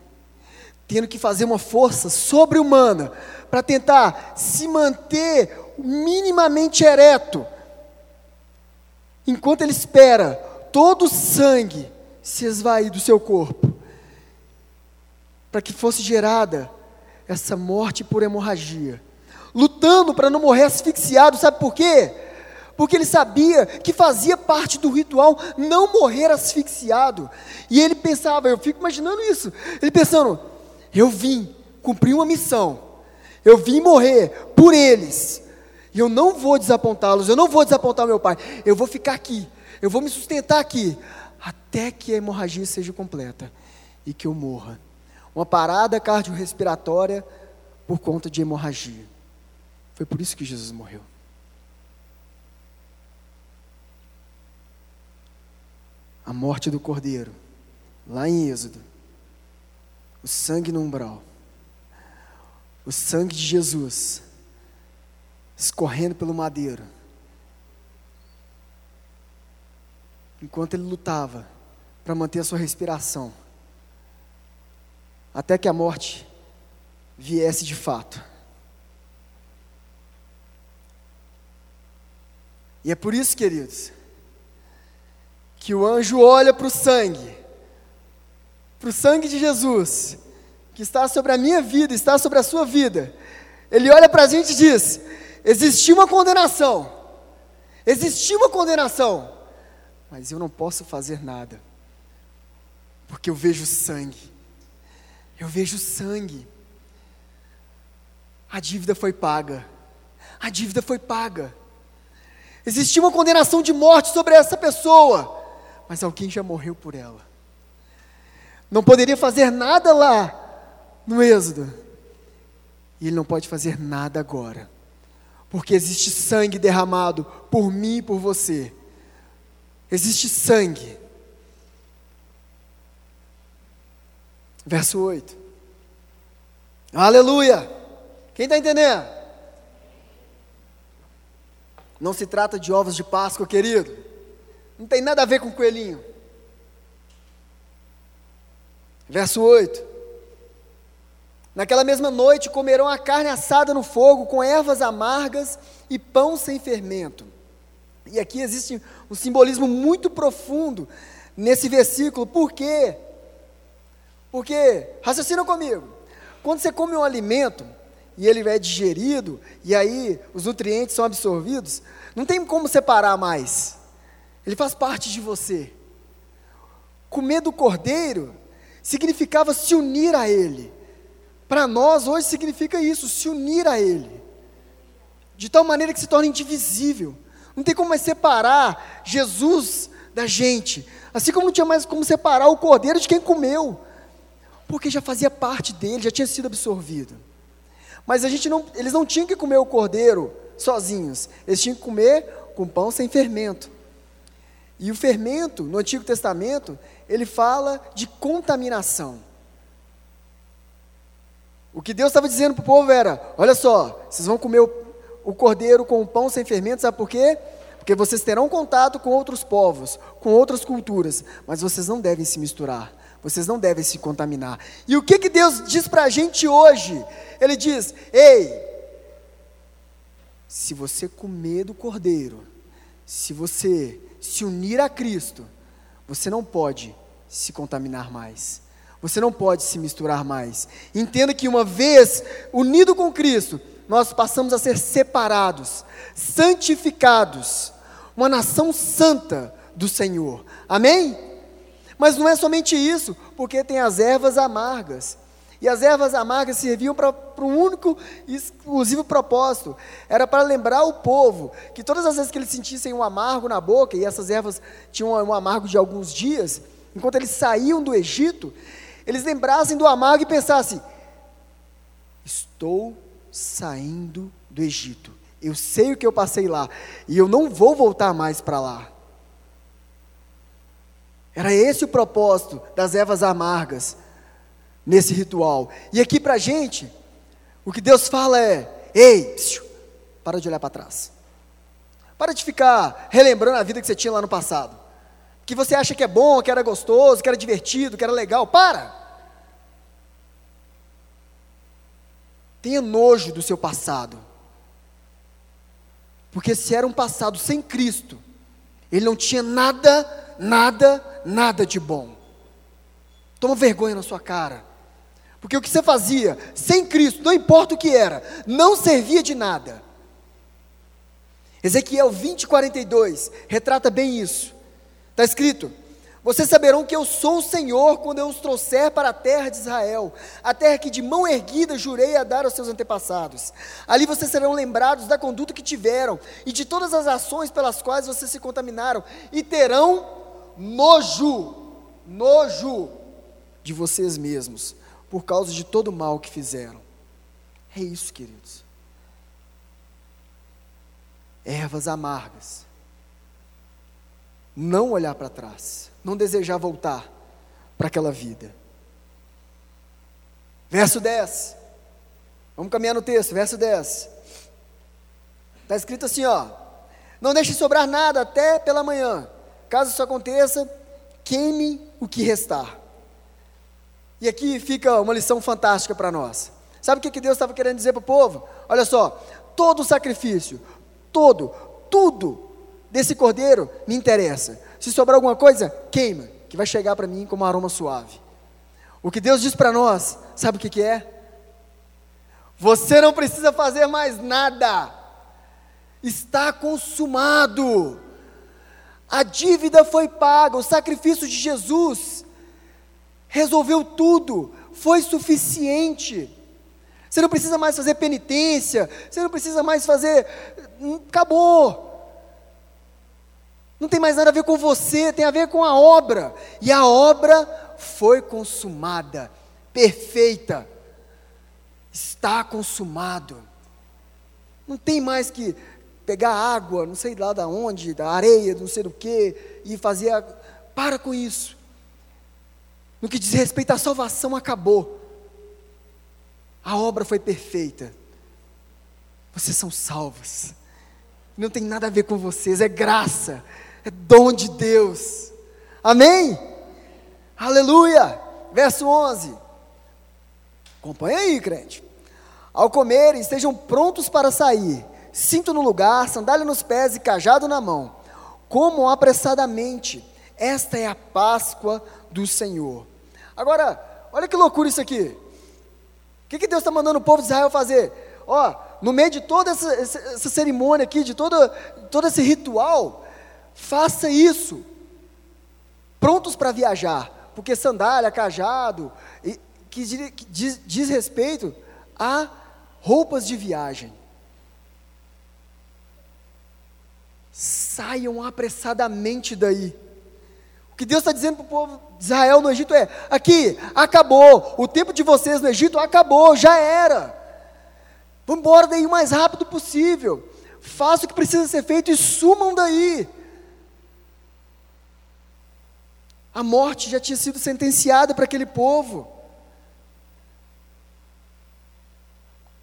tendo que fazer uma força sobre-humana para tentar se manter minimamente ereto, enquanto ele espera todo o sangue se esvair do seu corpo, para que fosse gerada essa morte por hemorragia lutando para não morrer asfixiado, sabe por quê? Porque ele sabia que fazia parte do ritual não morrer asfixiado. E ele pensava, eu fico imaginando isso, ele pensando, eu vim cumprir uma missão, eu vim morrer por eles, e eu não vou desapontá-los, eu não vou desapontar meu pai, eu vou ficar aqui, eu vou me sustentar aqui, até que a hemorragia seja completa e que eu morra. Uma parada cardiorrespiratória por conta de hemorragia. Foi por isso que Jesus morreu. A morte do cordeiro, lá em Êxodo, o sangue no umbral, o sangue de Jesus escorrendo pelo madeiro, enquanto ele lutava para manter a sua respiração, até que a morte viesse de fato. E é por isso, queridos, que o anjo olha para o sangue, para o sangue de Jesus, que está sobre a minha vida, está sobre a sua vida. Ele olha para a gente e diz: existiu uma condenação, existiu uma condenação, mas eu não posso fazer nada, porque eu vejo sangue, eu vejo sangue. A dívida foi paga, a dívida foi paga. Existia uma condenação de morte sobre essa pessoa, mas alguém já morreu por ela. Não poderia fazer nada lá no Êxodo, e ele não pode fazer nada agora, porque existe sangue derramado por mim e por você. Existe sangue. Verso 8. Aleluia! Quem está entendendo? Não se trata de ovos de Páscoa, querido. Não tem nada a ver com coelhinho. Verso 8. Naquela mesma noite comerão a carne assada no fogo, com ervas amargas e pão sem fermento. E aqui existe um simbolismo muito profundo nesse versículo. Por quê? Porque, raciocina comigo, quando você come um alimento, e ele é digerido, e aí os nutrientes são absorvidos, não tem como separar mais. Ele faz parte de você. Comer do cordeiro significava se unir a ele. Para nós, hoje significa isso, se unir a ele. De tal maneira que se torna indivisível. Não tem como mais separar Jesus da gente. Assim como não tinha mais como separar o cordeiro de quem comeu. Porque já fazia parte dele, já tinha sido absorvido. Mas a gente não, eles não tinham que comer o cordeiro sozinhos, eles tinham que comer com pão sem fermento. E o fermento, no Antigo Testamento, ele fala de contaminação. O que Deus estava dizendo para o povo era: olha só, vocês vão comer o, o cordeiro com o pão sem fermento, sabe por quê? Porque vocês terão contato com outros povos, com outras culturas, mas vocês não devem se misturar. Vocês não devem se contaminar. E o que, que Deus diz para a gente hoje? Ele diz: Ei, se você comer do cordeiro, se você se unir a Cristo, você não pode se contaminar mais. Você não pode se misturar mais. Entenda que uma vez unido com Cristo, nós passamos a ser separados, santificados, uma nação santa do Senhor. Amém? Mas não é somente isso, porque tem as ervas amargas. E as ervas amargas serviam para um único e exclusivo propósito. Era para lembrar o povo que todas as vezes que eles sentissem um amargo na boca, e essas ervas tinham um amargo de alguns dias, enquanto eles saíam do Egito, eles lembrassem do amargo e pensassem: Estou saindo do Egito. Eu sei o que eu passei lá. E eu não vou voltar mais para lá. Era esse o propósito das ervas amargas nesse ritual. E aqui para a gente, o que Deus fala é: ei, psiu, para de olhar para trás. Para de ficar relembrando a vida que você tinha lá no passado. Que você acha que é bom, que era gostoso, que era divertido, que era legal. Para! Tenha nojo do seu passado. Porque se era um passado sem Cristo, ele não tinha nada, nada, nada de bom. Toma vergonha na sua cara. Porque o que você fazia sem Cristo, não importa o que era, não servia de nada. Ezequiel 20, 42 retrata bem isso. Está escrito: Vocês saberão que eu sou o Senhor quando eu os trouxer para a terra de Israel, a terra que de mão erguida jurei a dar aos seus antepassados. Ali vocês serão lembrados da conduta que tiveram e de todas as ações pelas quais vocês se contaminaram, e terão nojo, nojo de vocês mesmos, por causa de todo o mal que fizeram. É isso, queridos. ervas amargas. Não olhar para trás, não desejar voltar para aquela vida. Verso 10. Vamos caminhar no texto, verso 10. Está escrito assim, ó: Não deixe sobrar nada até pela manhã. Caso isso aconteça, queime o que restar. E aqui fica uma lição fantástica para nós. Sabe o que Deus estava querendo dizer para o povo? Olha só, todo sacrifício, todo, tudo desse cordeiro me interessa. Se sobrar alguma coisa, queima, que vai chegar para mim como um aroma suave. O que Deus diz para nós, sabe o que, que é? Você não precisa fazer mais nada, está consumado, a dívida foi paga, o sacrifício de Jesus resolveu tudo, foi suficiente. Você não precisa mais fazer penitência, você não precisa mais fazer. Hum, acabou. Não tem mais nada a ver com você, tem a ver com a obra. E a obra foi consumada, perfeita. Está consumado. Não tem mais que pegar água, não sei lá da onde, da areia, não sei do que, e fazer. Para com isso. No que diz respeito à salvação, acabou. A obra foi perfeita. Vocês são salvos. Não tem nada a ver com vocês, é graça, é dom de Deus. Amém? Aleluia! Verso 11. Acompanha aí, crente. Ao comerem, estejam prontos para sair, cinto no lugar, sandália nos pés e cajado na mão. Comam apressadamente. Esta é a Páscoa do Senhor. Agora, olha que loucura isso aqui. O que, que Deus está mandando o povo de Israel fazer? Ó, no meio de toda essa, essa, cerimônia aqui, de todo, todo esse ritual, faça isso. Prontos para viajar. Porque sandália, cajado, que diz, diz respeito a roupas de viagem. Saiam apressadamente daí. O que Deus está dizendo para o povo de Israel no Egito é: aqui, acabou, o tempo de vocês no Egito acabou, já era. Vamos embora daí o mais rápido possível. Faça o que precisa ser feito e sumam daí. A morte já tinha sido sentenciada para aquele povo.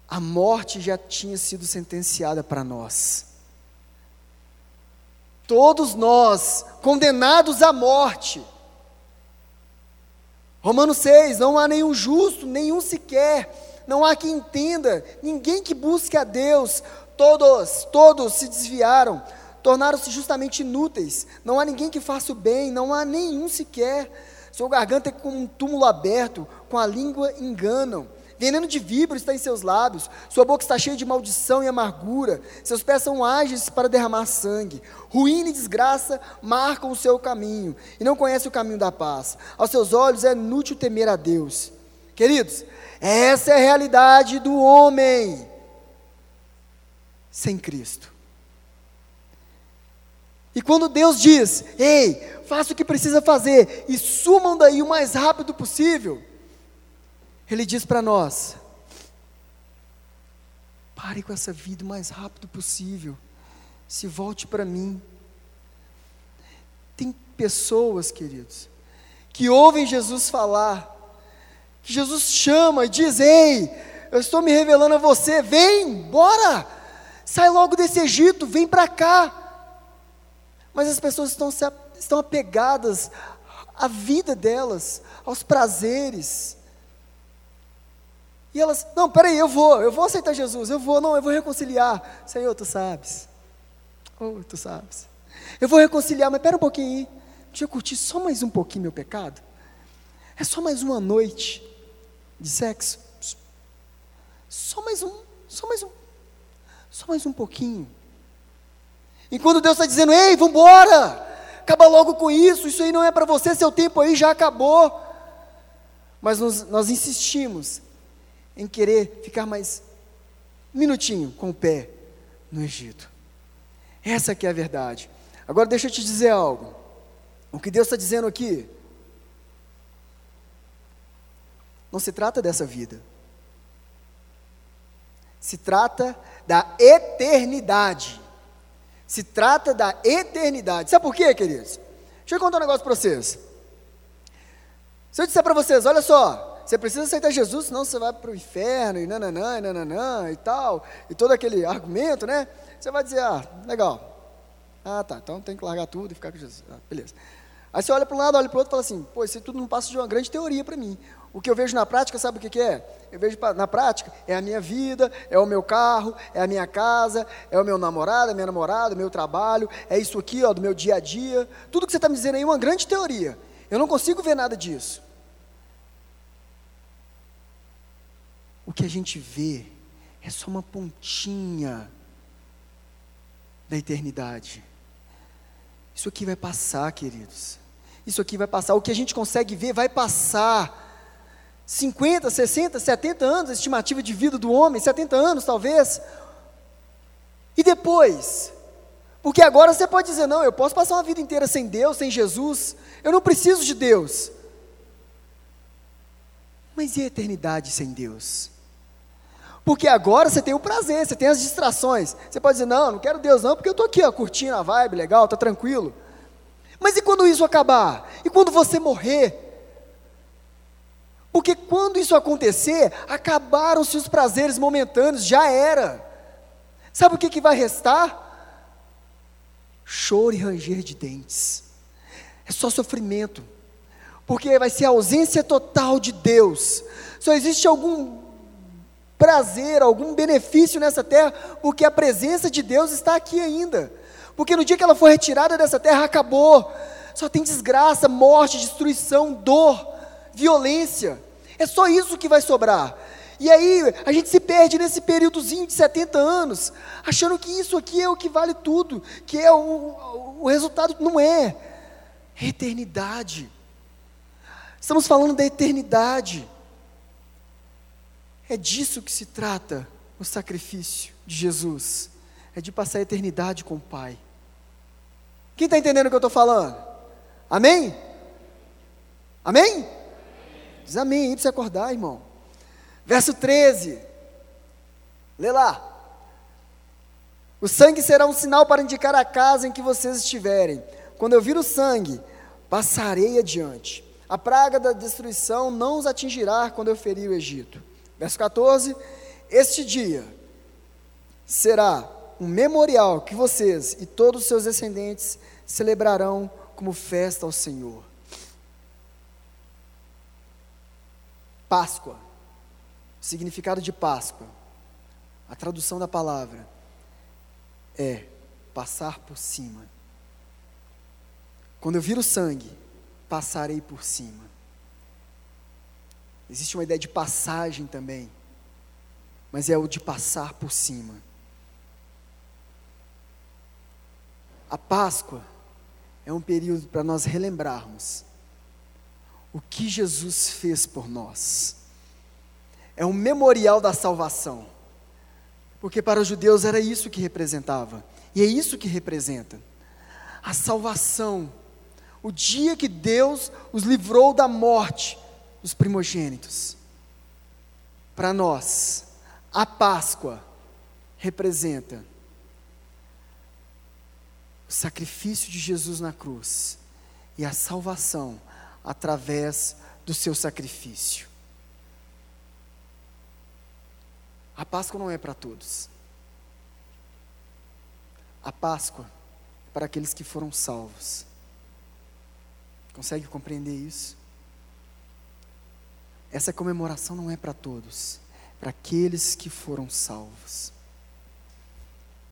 A morte já tinha sido sentenciada para nós. Todos nós, condenados à morte. Romanos 6: não há nenhum justo, nenhum sequer, não há quem entenda, ninguém que busque a Deus, todos, todos se desviaram, tornaram-se justamente inúteis, não há ninguém que faça o bem, não há nenhum sequer, sua garganta é como um túmulo aberto, com a língua enganam, Veneno de víbora está em seus lábios, sua boca está cheia de maldição e amargura, seus pés são ágeis para derramar sangue. Ruína e desgraça marcam o seu caminho, e não conhece o caminho da paz. Aos seus olhos é inútil temer a Deus. Queridos, essa é a realidade do homem sem Cristo. E quando Deus diz: Ei, faça o que precisa fazer e sumam daí o mais rápido possível ele diz para nós: pare com essa vida o mais rápido possível, se volte para mim. Tem pessoas, queridos, que ouvem Jesus falar, que Jesus chama e diz: Ei, eu estou me revelando a você, vem, bora, sai logo desse Egito, vem para cá. Mas as pessoas estão, estão apegadas à vida delas, aos prazeres, e elas, não, peraí, eu vou, eu vou aceitar Jesus, eu vou, não, eu vou reconciliar. Senhor, tu sabes. Oh, tu sabes. Eu vou reconciliar, mas pera um pouquinho aí. Deixa eu curtir só mais um pouquinho meu pecado. É só mais uma noite de sexo. Só mais um, só mais um, só mais um pouquinho. E quando Deus está dizendo, ei, vamos embora, acaba logo com isso, isso aí não é para você, seu tempo aí já acabou. Mas nós, nós insistimos em querer ficar mais minutinho com o pé no Egito. Essa que é a verdade. Agora deixa eu te dizer algo. O que Deus está dizendo aqui não se trata dessa vida. Se trata da eternidade. Se trata da eternidade. Sabe por quê, queridos? Deixa eu contar um negócio para vocês. Se eu disser para vocês, olha só, você precisa aceitar Jesus, senão você vai para o inferno, e nananã, e nananã, e tal, e todo aquele argumento, né? Você vai dizer, ah, legal. Ah, tá, então tem que largar tudo e ficar com Jesus. Ah, beleza. Aí você olha para um lado, olha para o outro e fala assim, pô, isso tudo não passa de uma grande teoria para mim. O que eu vejo na prática, sabe o que, que é? Eu vejo na prática, é a minha vida, é o meu carro, é a minha casa, é o meu namorado, a minha namorada, o meu trabalho, é isso aqui, ó, do meu dia a dia. Tudo que você está me dizendo aí é uma grande teoria. Eu não consigo ver nada disso. O que a gente vê é só uma pontinha da eternidade. Isso aqui vai passar, queridos. Isso aqui vai passar. O que a gente consegue ver vai passar. 50, 60, 70 anos, a estimativa de vida do homem, 70 anos talvez. E depois? Porque agora você pode dizer: não, eu posso passar uma vida inteira sem Deus, sem Jesus, eu não preciso de Deus. Mas e a eternidade sem Deus? Porque agora você tem o prazer, você tem as distrações. Você pode dizer: não, não quero Deus não, porque eu estou aqui, ó, curtindo a vibe, legal, está tranquilo. Mas e quando isso acabar? E quando você morrer? Porque quando isso acontecer, acabaram-se os prazeres momentâneos, já era. Sabe o que, que vai restar? Choro e ranger de dentes. É só sofrimento. Porque vai ser a ausência total de Deus. Só existe algum prazer, algum benefício nessa terra, porque a presença de Deus está aqui ainda. Porque no dia que ela for retirada dessa terra, acabou. Só tem desgraça, morte, destruição, dor violência. É só isso que vai sobrar. E aí a gente se perde nesse períodozinho de 70 anos, achando que isso aqui é o que vale tudo, que é o, o resultado. Não é. É eternidade. Estamos falando da eternidade. É disso que se trata o sacrifício de Jesus. É de passar a eternidade com o Pai. Quem está entendendo o que eu estou falando? Amém? Amém? Diz amém aí para você acordar, irmão. Verso 13. Lê lá. O sangue será um sinal para indicar a casa em que vocês estiverem. Quando eu vir o sangue, passarei adiante. A praga da destruição não os atingirá quando eu ferir o Egito. Verso 14. Este dia será um memorial que vocês e todos os seus descendentes celebrarão como festa ao Senhor. Páscoa, significado de Páscoa, a tradução da palavra é passar por cima. Quando eu vir o sangue, passarei por cima. Existe uma ideia de passagem também, mas é o de passar por cima. A Páscoa é um período para nós relembrarmos o que Jesus fez por nós. É um memorial da salvação. Porque para os judeus era isso que representava. E é isso que representa. A salvação. O dia que Deus os livrou da morte dos primogênitos. Para nós, a Páscoa representa o sacrifício de Jesus na cruz e a salvação através do seu sacrifício. A Páscoa não é para todos. A Páscoa é para aqueles que foram salvos. Consegue compreender isso? Essa comemoração não é para todos, é para aqueles que foram salvos.